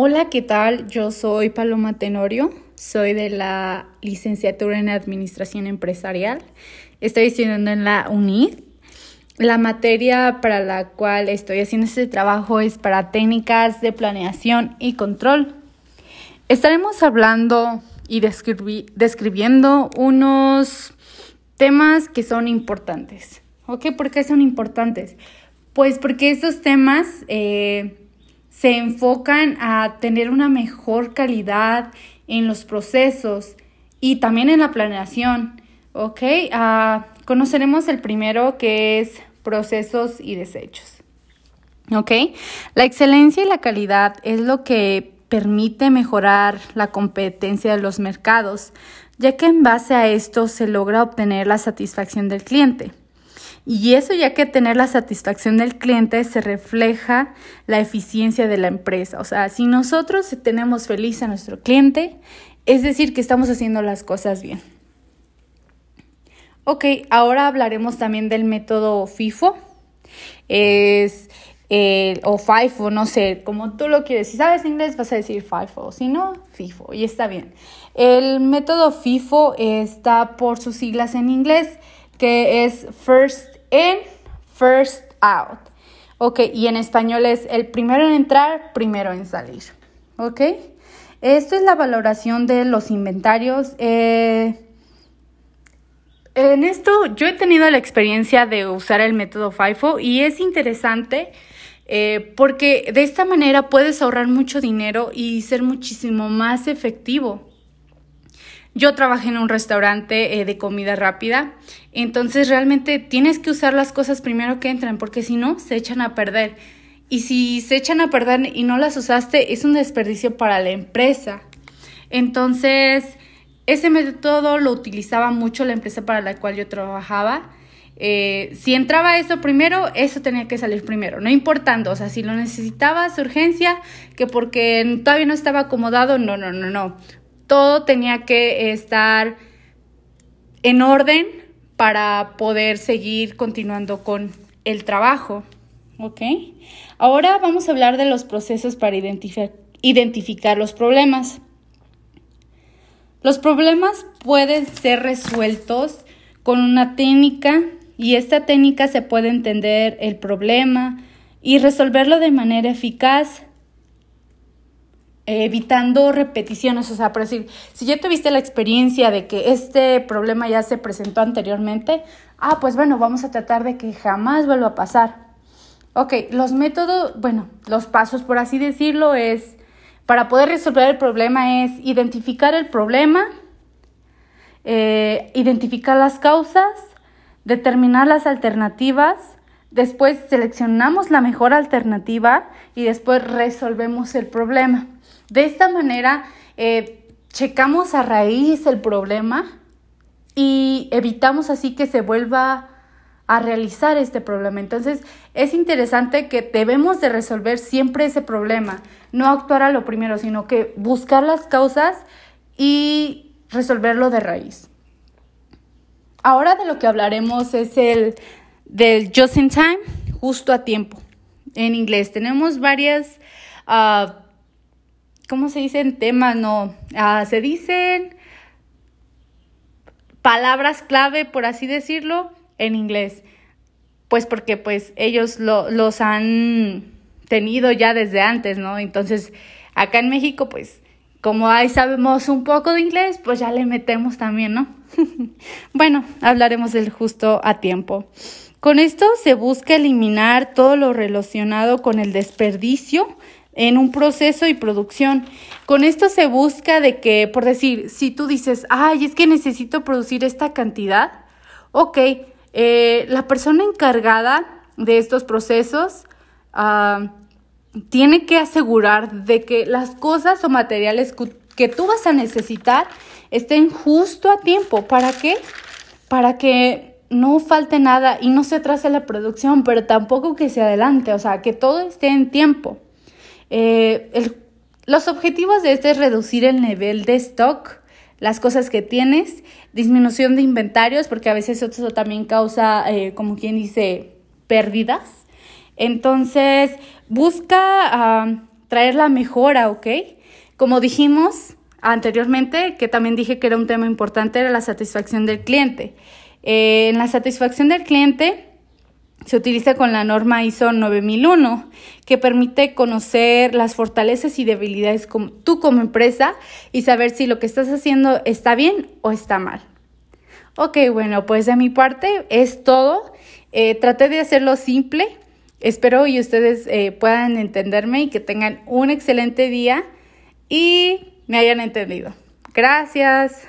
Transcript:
Hola, ¿qué tal? Yo soy Paloma Tenorio, soy de la licenciatura en Administración Empresarial. Estoy estudiando en la UNID. La materia para la cual estoy haciendo este trabajo es para técnicas de planeación y control. Estaremos hablando y describiendo unos temas que son importantes. ¿Ok? ¿Por qué son importantes? Pues porque estos temas eh, se enfocan a tener una mejor calidad en los procesos y también en la planeación. ¿Ok? Uh, conoceremos el primero que es procesos y desechos. ¿Ok? La excelencia y la calidad es lo que permite mejorar la competencia de los mercados, ya que en base a esto se logra obtener la satisfacción del cliente. Y eso ya que tener la satisfacción del cliente se refleja la eficiencia de la empresa. O sea, si nosotros tenemos feliz a nuestro cliente, es decir, que estamos haciendo las cosas bien. Ok, ahora hablaremos también del método FIFO. Es el, o FIFO, no sé, como tú lo quieres. Si sabes inglés vas a decir FIFO, si no, FIFO, y está bien. El método FIFO está por sus siglas en inglés, que es First in, first out. Ok, y en español es el primero en entrar, primero en salir. Ok, esto es la valoración de los inventarios. Eh, en esto yo he tenido la experiencia de usar el método FIFO y es interesante eh, porque de esta manera puedes ahorrar mucho dinero y ser muchísimo más efectivo. Yo trabajé en un restaurante eh, de comida rápida, entonces realmente tienes que usar las cosas primero que entran, porque si no, se echan a perder. Y si se echan a perder y no las usaste, es un desperdicio para la empresa. Entonces, ese método lo utilizaba mucho la empresa para la cual yo trabajaba. Eh, si entraba eso primero, eso tenía que salir primero, no importando, o sea, si lo necesitabas urgencia, que porque todavía no estaba acomodado, no, no, no, no todo tenía que estar en orden para poder seguir continuando con el trabajo. ¿Ok? Ahora vamos a hablar de los procesos para identificar los problemas. Los problemas pueden ser resueltos con una técnica y esta técnica se puede entender el problema y resolverlo de manera eficaz evitando repeticiones, o sea, por decir, si ya tuviste la experiencia de que este problema ya se presentó anteriormente, ah, pues bueno, vamos a tratar de que jamás vuelva a pasar. Ok, los métodos, bueno, los pasos, por así decirlo, es, para poder resolver el problema es identificar el problema, eh, identificar las causas, determinar las alternativas, después seleccionamos la mejor alternativa y después resolvemos el problema. De esta manera, eh, checamos a raíz el problema y evitamos así que se vuelva a realizar este problema. Entonces, es interesante que debemos de resolver siempre ese problema, no actuar a lo primero, sino que buscar las causas y resolverlo de raíz. Ahora de lo que hablaremos es el del just in time, justo a tiempo. En inglés tenemos varias uh, ¿cómo se dicen temas? No, ah, se dicen palabras clave, por así decirlo, en inglés. Pues porque pues ellos lo, los han tenido ya desde antes, ¿no? Entonces, acá en México, pues, como ahí sabemos un poco de inglés, pues ya le metemos también, ¿no? bueno, hablaremos del justo a tiempo. Con esto se busca eliminar todo lo relacionado con el desperdicio en un proceso y producción. Con esto se busca de que, por decir, si tú dices, ay, es que necesito producir esta cantidad, ok, eh, la persona encargada de estos procesos ah, tiene que asegurar de que las cosas o materiales que tú vas a necesitar estén justo a tiempo. ¿Para qué? Para que no falte nada y no se atrase la producción, pero tampoco que se adelante, o sea, que todo esté en tiempo. Eh, los objetivos de este es reducir el nivel de stock, las cosas que tienes, disminución de inventarios, porque a veces eso también causa, eh, como quien dice, pérdidas. Entonces, busca traer la mejora, ¿ok? Como dijimos anteriormente, que también dije que era un tema importante, era la satisfacción del cliente. Eh, en la satisfacción del cliente se utiliza con la norma ISO 9001, que permite conocer las fortalezas y debilidades como, tú como empresa y saber si lo que estás haciendo está bien o está mal. Ok, bueno, pues de mi parte es todo. Eh, traté de hacerlo simple. Espero y ustedes eh, puedan entenderme y que tengan un excelente día y me hayan entendido. Gracias.